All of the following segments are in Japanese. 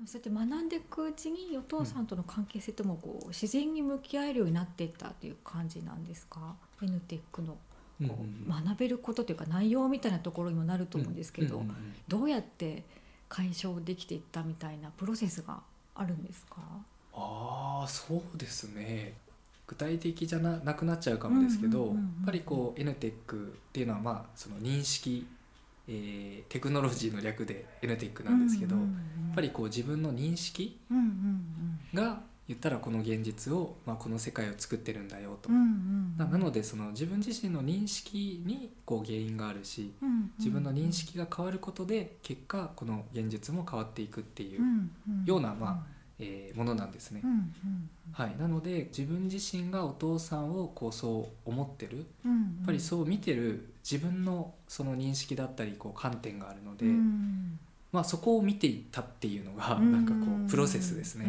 もそうやって学んでいくうちにお父さんとの関係性ともこう自然に向き合えるようになっていったという感じなんですか？N テックのうんこう学べることというか内容みたいなところにもなると思うんですけど、どうやって解消できていったみたいなプロセスがあるんですか？ああそうですね。具体的じゃななくなっちゃうかもですけど、やっぱりこう NTEC っていうのはまあその認識、えーテクノロジーの略で NTEC なんですけど、やっぱりこう自分の認識が言ったらこの現実を、まあ、この世界を作ってるんだよと、ななのでその自分自身の認識にこう原因があるしうんうん自分の認識が変わることで結果この現実も変わっていくっていう、ようなまえーものなんですね。はい、なので自分自身がお父さんをこうそう思ってる。やっぱりそう見てる自分のその認識だったりこう観点があるので、うん。まあ、そこを見ていったっていうのがうん。なんかこうプロセスですね。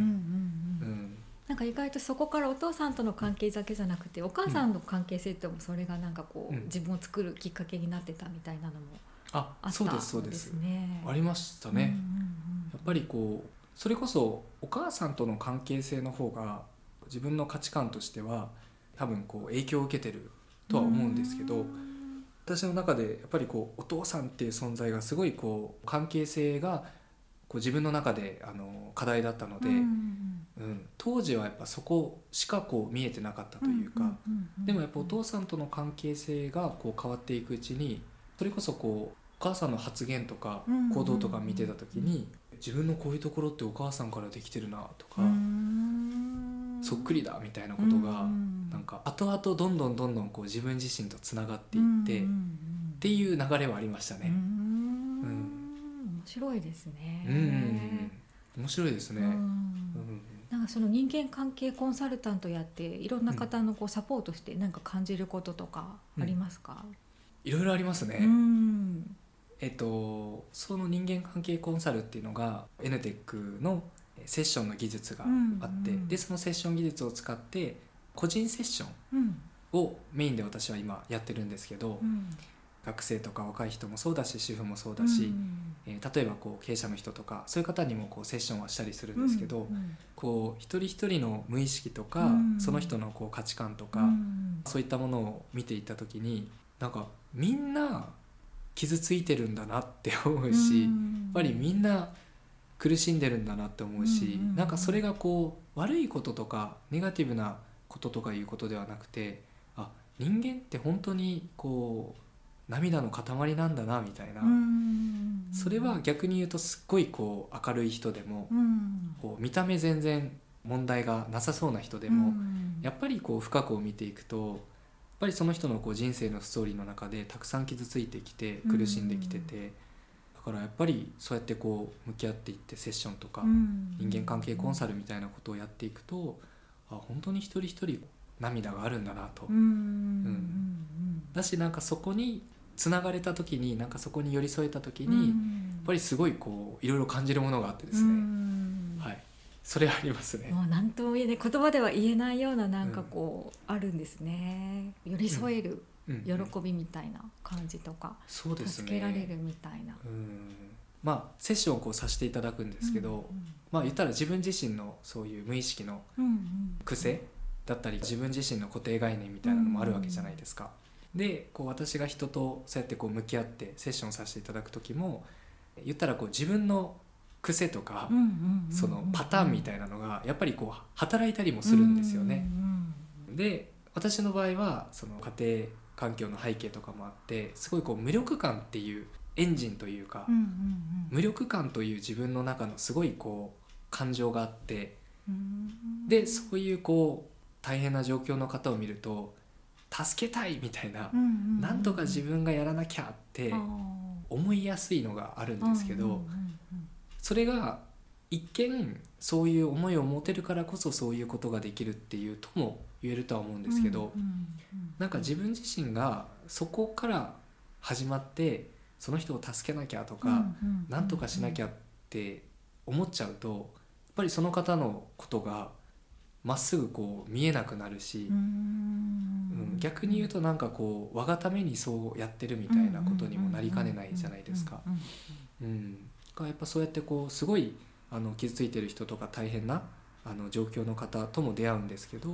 なんか意外とそこからお父さんとの関係だけじゃなくてお母さんの関係性ともそれがなんかこう、うん。自分を作るきっかけになってたみたいなのもああったそうですそうです。ね。ありましたね。やっぱりこうそれこそお母さんとの関係性の方が自分の価値観としては多分こう影響を受けてるとは思うんですけど、うん私の中でやっぱりこうお父さんっていう存在がすごいこう関係性がこう自分の中であの課題だったので、うんうん当時はやっぱそこしかこう見えてなかったというか、でもやっぱお父さんとの関係性がこう変わっていくうちにそれこそこうお母さんの発言とかうん行動とか見てた時に自分のこういうところってお母さんからできてるなとか、うんそっくりだみたいなことがうんなんか後々どんどんどんどんこう自分自身とつながっていって、っていう流れはありましたうんね。うん面白いですね。うん面白いですね。うんうんなんかその人間関係コンサルタントやっていろんな方のこうサポートして何か感じることとかありますか？いろいろありますね。うんえっとその人間関係コンサルっていうのが NTEC のセッションの技術があって、うん。うんでそのセッション技術を使って個人セッションうん。をメインで私は今やってるんですけど、うん。学生とか若い人もそうだし主婦もそうだし、えー例えばこう経営者の人とかそういう方にもこうセッションはしたりするんですけど、うん。こう一人一人の無意識とか、うん。その人のこう価値観とか、うん。そういったものを見ていった時になんかみんな傷ついてるんだなって思うし、やっぱりみんな苦しんでるんだなって思うし、うんうんうんなんかそれがこう悪いこととかネガティブなこととかいうことではなくてあ人間って本当にこう涙の塊なんだなみたいな、うんそれは逆に言うとすっごいこう明るい人でも、うん。こう見た目全然問題がなさそうな人でも、うん。やっぱりこう深くを見ていくとやっぱりその人のこう人生のストーリーの中でたくさん傷ついてきて苦しんできてて、だからやっぱりそうやってこう向き合っていってセッションとかうん。人間関係コンサルみたいなことをやっていくとあ本当に一人一人涙があるんだなと。うんうんだしなんかそこにつながれた時になんかそこに寄り添えた時うん。に、やっぱりすごいこういろいろ感じるものがあってですね、うん。はい。それありますね。もう何とも言えない言葉では言えないようななんかこう、あるんですね。寄り添える。うん喜びみたいな感じとか、そうですね。助けられるみたいな。うん。まあセッションをこうさせていただくんですけど、まあ言ったら自分自身のそういう無意識のうんうん。癖だったり自分自身の固定概念みたいなのもあるわけじゃないですか。でこう私が人とそうやってこう向き合ってセッションさせていただく時も言ったらこう自分の癖とか、うんうんうんそのパターンみたいなのがやっぱりこう働いたりもするんですよね。で私の場合はその家庭環境の背景とかもあってすごいこう無力感っていうエンジンというか、うんうんうん。無力感という自分の中のすごいこう感情があってうん。でそういうこう大変な状況の方を見ると助けたいみたいな、うんうんうんなんとか自分がやらなきゃって思いやすいのがあるんですけど、うんうんうん。それが一見そういう思いを持てるからこそそういうことができるっていうとも言えるとは思うんですけど、うんうんうんなんか自分自身がそこから始まってその人を助けなきゃとか、うんうんなんとかしなきゃって思っちゃうとやっぱりその方のことがまっすぐこう見えなくなるしう、んうん逆に言うとなんかこう我がためにそうやってるみたいなことにもなりかねないじゃないですか。うんうんうん、がやっぱそうやってこうすごいあの傷ついてる人とか大変なあの状況の方とも出会うんですけど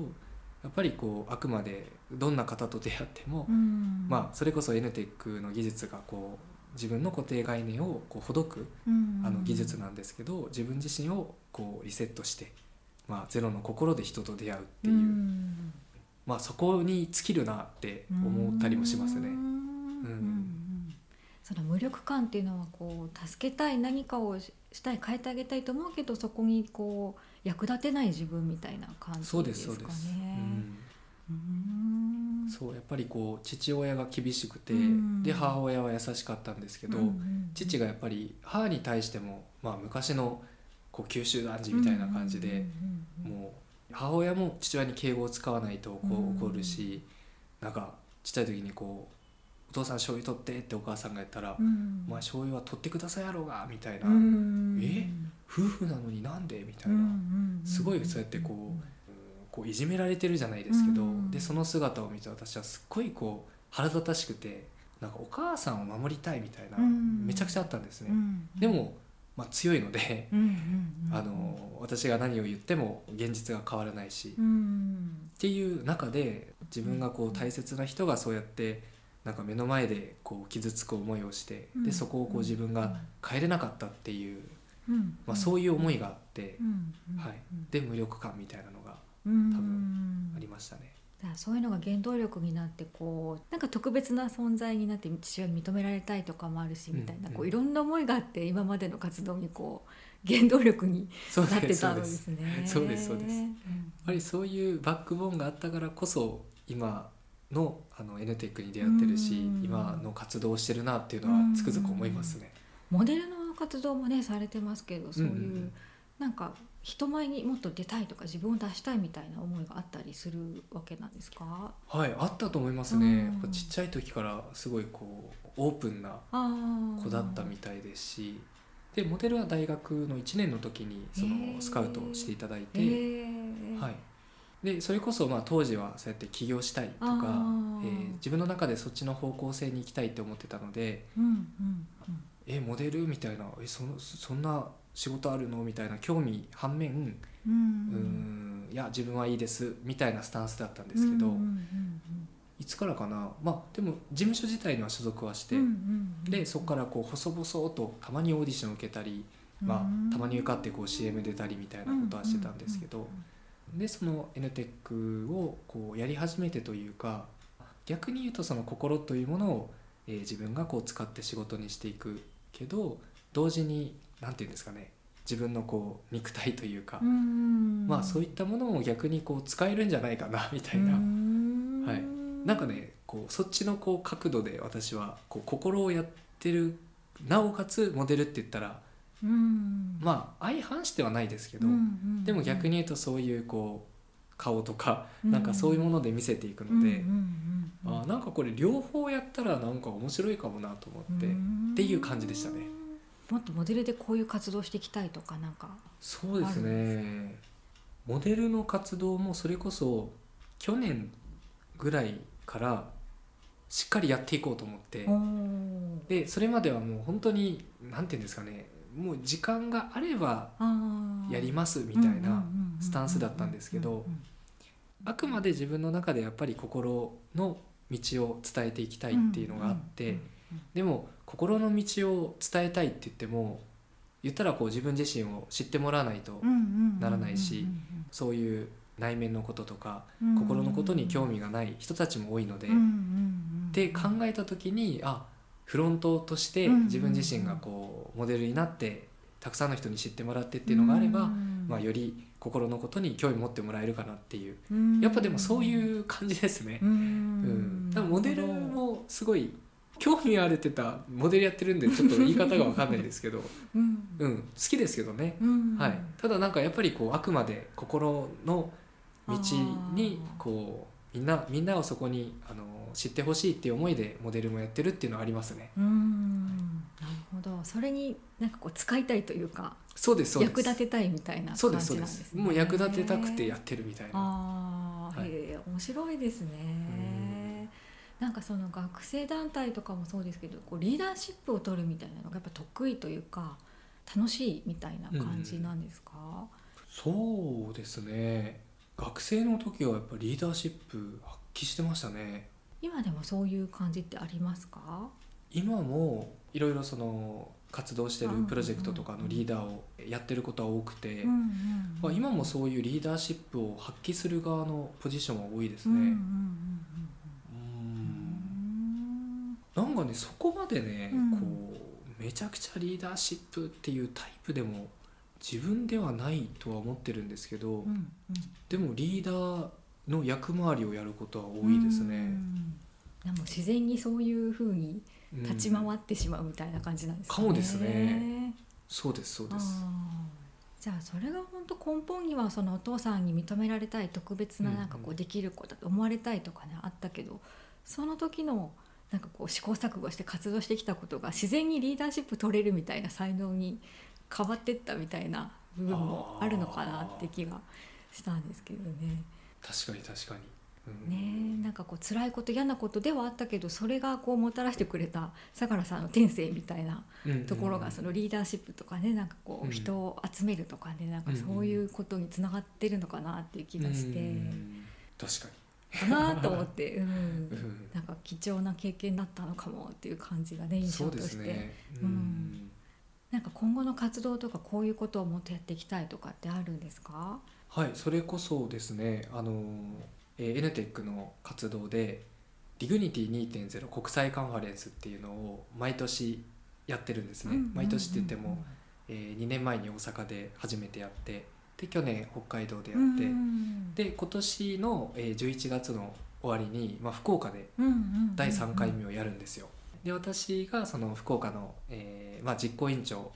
やっぱりこうあくまでどんな方と出会っても、うん。まあ、それこそ N テックの技術がこう自分の固定概念をこうほどくうん。あの技術なんですけど自分自身をこうリセットして、まあ、ゼロの心で人と出会うっていう、ん。まあ、そこに尽きるなって思ったりもしますね。うん。うんその無力感っていうのはこう助けたい何かをししたい変えてあげたいと思うけどそこにこう役立てない自分みたいな感じそうでですすそうです、かね。うん。うん。そうやっぱりこう父親が厳しくて、うん。で母親は優しかったんですけど、うんうん父がやっぱり母に対しても、まあ、昔のこう九州男児みたいな感じで、うんうんうんもう母親も父親に敬語を使わないとこうんう怒るし、なんかちっちゃい時にこう「お父さん醤油取って」ってお母さんが言ったら「うんお前醤油は取ってくださいやろうが」みたいな、うん。え？夫婦なのになんで？みたいな、うんうんすごいそうやってこううんこういじめられてるじゃないですけど、うん。でその姿を見て私はすっごいこう腹立たしくてなんかお母さんを守りたいみたいな、うん。めちゃくちゃあったんですね。うん。でも、まあ、強いので、あの私が何を言っても現実が変わらないし、っうん。ていう中で自分がこう大切な人がそうやってなんか目の前でこう傷つく思いをして、うん。でそこをこう自分が変えれなかったっていう、うん。まあ、そういう思いがあって、はい、で無力感みたいなのがうん。多分ありましたね。そういうのが原動力になってこうなんか特別な存在になって父親に認められたいとかもあるしみたいな、うん。こういろんな思いがあって今までの活動にこう原動力になってたのですすね。そうです。そうです。ん。やっぱりそういうバックボーンがあったからこそ今のあの N テックに出会ってるしうん。今の活動をしてるなっていうのはつくづく思いますね。モデルの活動もねされてますけどそういう、うんうんうん。なんか人前にもっと出たいとか自分を出したいみたいな思いがあったりするわけなんですか？はいあったと思いますうん。ね。ちっちゃい時からすごいこうオープンなあ子だったみたいですし。でモデルは大学の1年の時にそのスカウトをしていただいて、へー。はい、でそれこそまあ当時はそうやって起業したいとかえー自分の中でそっちの方向性に行きたいって思ってたのでうんうんうんえモデルみたいなえそのそんな仕事あるの？みたいな興味反面うんうーんいや自分はいいですみたいなスタンスだったんですけど、うんうんいつからかなまあでも事務所自体には所属はして、うんうんうんうん。でそこからこう細々とたまにオーディション受けたり、まあ、たまに受かってこう CM 出たりみたいなことはしてたんですけど、でその N テックをこうやり始めてというか逆に言うとその心というものを、えー自分がこう使って仕事にしていくけど同時に何て言うんですかね自分のこう肉体というか、うんまあそういったものを逆にこう使えるんじゃないかな みたいな、はい。なんかねこうそっちのこう角度で私はこう心をやってるなおかつモデルって言ったらうん。まあ相反してはないですけど、うんうんでも逆に言うとそういうこう顔とかうん。なんかそういうもので見せていくので、うんうんうんあなんかこれ両方やったらなんか面白いかもなと思って、っていう感じでしたね。もっとモデルでこういう活動していきたいとかなんかそうですね。モデルの活動もそれこそ去年ぐらいからしっかりやっていこうと思って。でそれまではもう本当に何て言うんですかねもう時間があればやりますみたいなスタンスだったんですけどあくまで自分の中でやっぱり心の道を伝えていきたいっていうのがあって、でも心の道を伝えたいって言っても言ったらこう自分自身を知ってもらわないとならないしそういう内面のこととか心のことに興味がない人たちも多いので、って考えた時にあフロントとして自分自身がこうモデルになってたくさんの人に知ってもらってっていうのがあれば、うんまあ、より心のことに興味持ってもらえるかなっていううん。やっぱでもそういう感じですね。うん。うん、多分モデルもすごい興味あるってたらモデルやってるんでちょっと言い方が分かんないですけど、うん。うん、好きですけどね、うん。はい、ただなんかやっぱりこうあくまで心の道にこうみんなみんなをそこにあの知ってほしいっていう思いでモデルもやってるっていうのはありますね。うん。なるほど。それになんかこう使いたいというかそうですそうです。役立てたいみたいなそう感ですそうですじなんです。ねもう役立てたくてやってるみたいな。ああ、はい。へえ面白いですね。なんかその学生団体とかもそうですけどこうリーダーシップを取るみたいなのがやっぱ得意というか楽しいみたいな感じなんですか、そうですね。学生の時はやっぱリーダーシップ発揮してましたね今でもそういう感じってありますか？今もいろいろその活動してるプロジェクトとかのリーダーをやってることは多くて、まあ、今もそういうリーダーシップを発揮する側のポジションは多いですね。なんかねそこまでね、うん。こうめちゃくちゃリーダーシップっていうタイプでも自分ではないとは思ってるんですけど、うんうん。でもリーダーの役回りをやることは多いですうね。んでも自然にそういうふうにうん立ち回ってしまうみたいな感じなんですかもですねそうですそうです。じゃあそれが本当根本にはそのお父さんに認められたい特別ななんかこうできる子だと思われたいとかねあったけどその時のなんかこう試行錯誤して活動してきたことが自然にリーダーシップ取れるみたいな才能に変わってったみたいな部分もあるのかなって気がしたんですけどね。確かに確かに。うん。ねえなんかこう辛いこと嫌なことではあったけどそれがこうもたらしてくれた相良さんの天性みたいなところがそのリーダーシップとかねなんかこう人を集めるとかねなんかそういうことにつながってるのかなっていう気がして。うん確かかなと思って、うん。に。うん。なんか貴重な経験だったのかもっていう感じがね印象として。ううん。ん。なんか今後の活動とかこういうことをもっとやっていきたいとかってあるんですか？はい、それこそですね、あの、えー、NTEC の活動でディグニティ2.0国際カンファレンスっていうのを毎年やってるんですね。毎年って言っても、えー、2年前に大阪で初めてやって、で去年北海道でやって、で今年の、えー、11月の終わりに、まあ、福岡で第3回目をやるんですよ。で私がその福岡の、えーまあ、実行委員長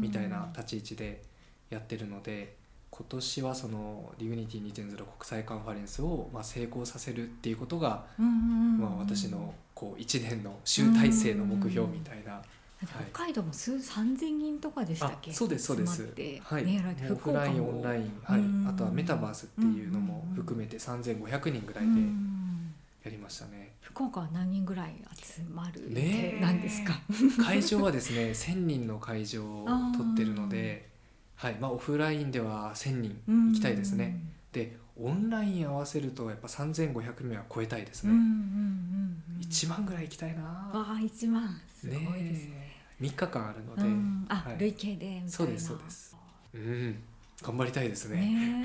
みたいな立ち位置でやってるので今年はそのディグニティ2.0国際カンファレンスをまあ成功させるっていうことがまあ私のこう1年の集大成の目標みたいな。北海道も数三千人とかでしたっけ？あそうですそうです。はい。オフラインオンラインはい。うんあとはメタバースっていうのも含めて3500人ぐらいでうんやりましたね。福岡は何人ぐらい集まるなんですか、会場はですね1000人の会場を取ってるので はいまあオフラインでは1000人行きたいですね。でオンライン合わせるとやっぱ3500名は超えたいですね、うんうんうんうん1万ぐらい行きたいな。ああ一万。すごいですね。ね3日間あるので、うん。あ、はい。累計でみたいな。そうですそうです。うん。頑張りたいですね。ね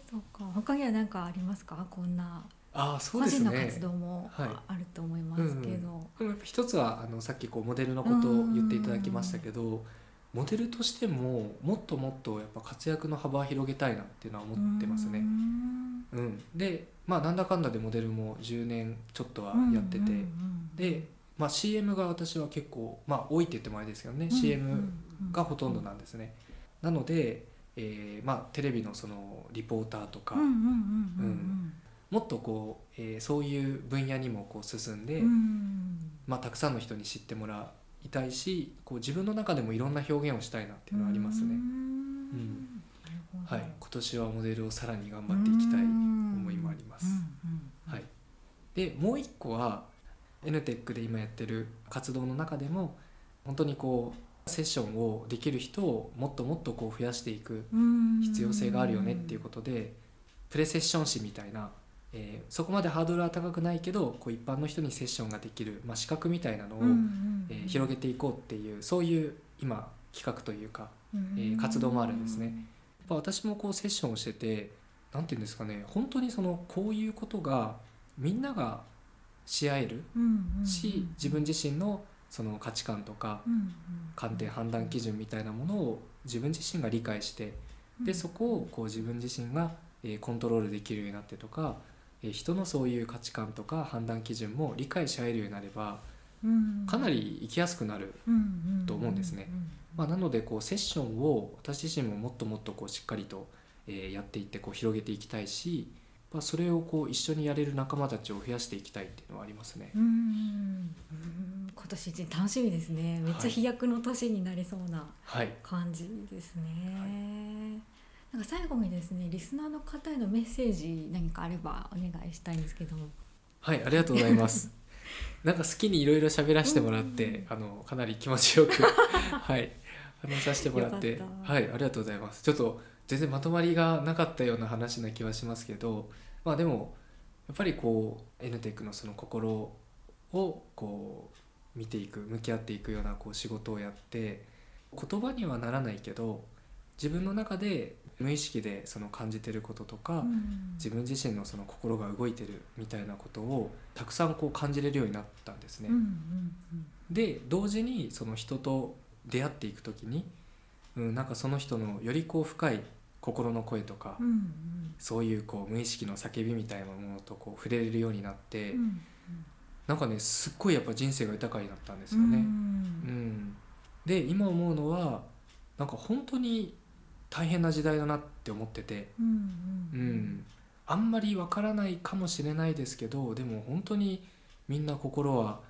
え。そうか。他には何かありますか？こんなああそう個ですね。人の活動もはい。あると思いますけど、でもやっぱ一つはあのさっきこうモデルのことを言っていただきましたけどモデルとしてももっともっとやっぱ活躍の幅を広げたいなっていうのは思ってますね。う。ん。うん、でまあなんだかんだでモデルも10年ちょっとはやってて、で、まあ、CM が私は結構まあ多いって言ってもあれですけどね、うん CM がほとんどなんですね。なので、えーまあ、テレビのそのリポーターとか、もっとこう、えーそういう分野にもこう進んで、うん。うんまあ、たくさんの人に知ってもらいたいしこう自分の中でもいろんな表現をしたいなっていうのはありますね。うん。はい、今年はモデルをさらに頑張っていきたい思いもあります。はい、でもう一個は NTEC で今やってる活動の中でも本当にこうセッションをできる人をもっともっとこう増やしていくうん必要性があるよねっていうことでプレセッション誌みたいな、えーそこまでハードルは高くないけどこう一般の人にセッションができる、まあ、資格みたいなのを、うんうんえー広げていこうっていうそういう今企画というかうんえー活動もあるんですね。やっぱ私もこうセッションをしてて何て言うんですかね本当にそのこういうことがみんながし合えるし自分自身のその価値観とかうんうん観点判断基準みたいなものを自分自身が理解してでそこをこう自分自身がえーコントロールできるようになってとかえー人のそういう価値観とか判断基準も理解し合えるようになればうん。かなり生きやすくなると思うんですね。まあ、なのでこうセッションを私自身ももっともっとこうしっかりと、えーやっていってこう広げていきたいし、まあ、それをこう一緒にやれる仲間たちを増やしていきたいっていうのはありますね。うんうん今年一年楽しみですね。めっちゃ飛躍の年になりそうなはい、感じですね、なんか最後にですねリスナーの方へのメッセージ何かあればお願いしたいんですけども。はい、ありがとうございます。なんか好きにいろいろ喋らせてもらって、あのかなり気持ちよく。はい。話させてもらって。はいありがとうございます。ちょっと全然まとまりがなかったような話な気はしますけどまあでもやっぱりこう N テックのその心をこう見ていく向き合っていくようなこう仕事をやって言葉にはならないけど自分の中で無意識でその感じてることとか、自分自身のその心が動いてるみたいなことをたくさんこう感じれるようになったんですね。うんうんで同時にその人と出会っていく時に、うん、なんかその人のよりこう深い心の声とか、うんうん。そういうこう無意識の叫びみたいなものとこう触れれるようになって、うんなんかねすっごいやっぱ人生が豊かになったんですうん。よね。うん。で今思うのはなんか本当に大変な時代だなって思ってて、うんうんうん、あんまりわからないかもしれないですけどでも本当にみんな心は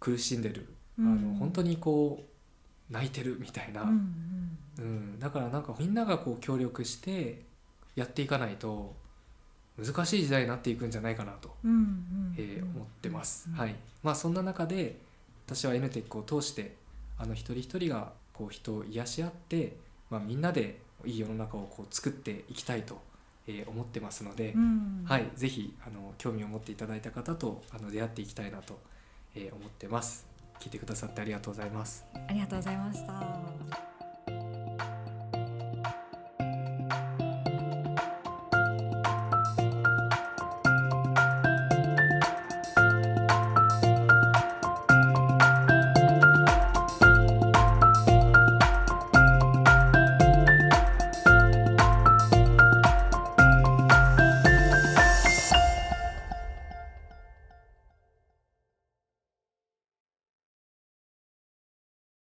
苦しんでる、うん。あの本当にこう泣いてるみたいな、うんうん。うん、だからなんかみんながこう協力してやっていかないと難しい時代になっていくんじゃないかなと、うんうんえー思ってます。うんはい。まあ、そんな中で私は N テックを通してあの一人一人がこう人を癒し合って、まあ、みんなでいい世の中をこう作っていきたいと、えー思ってますので、うんはい、ぜひあの興味を持っていただいた方とあの出会っていきたいなと、えー思ってます。聞いてくださってありがとうございます。ありがとうございました。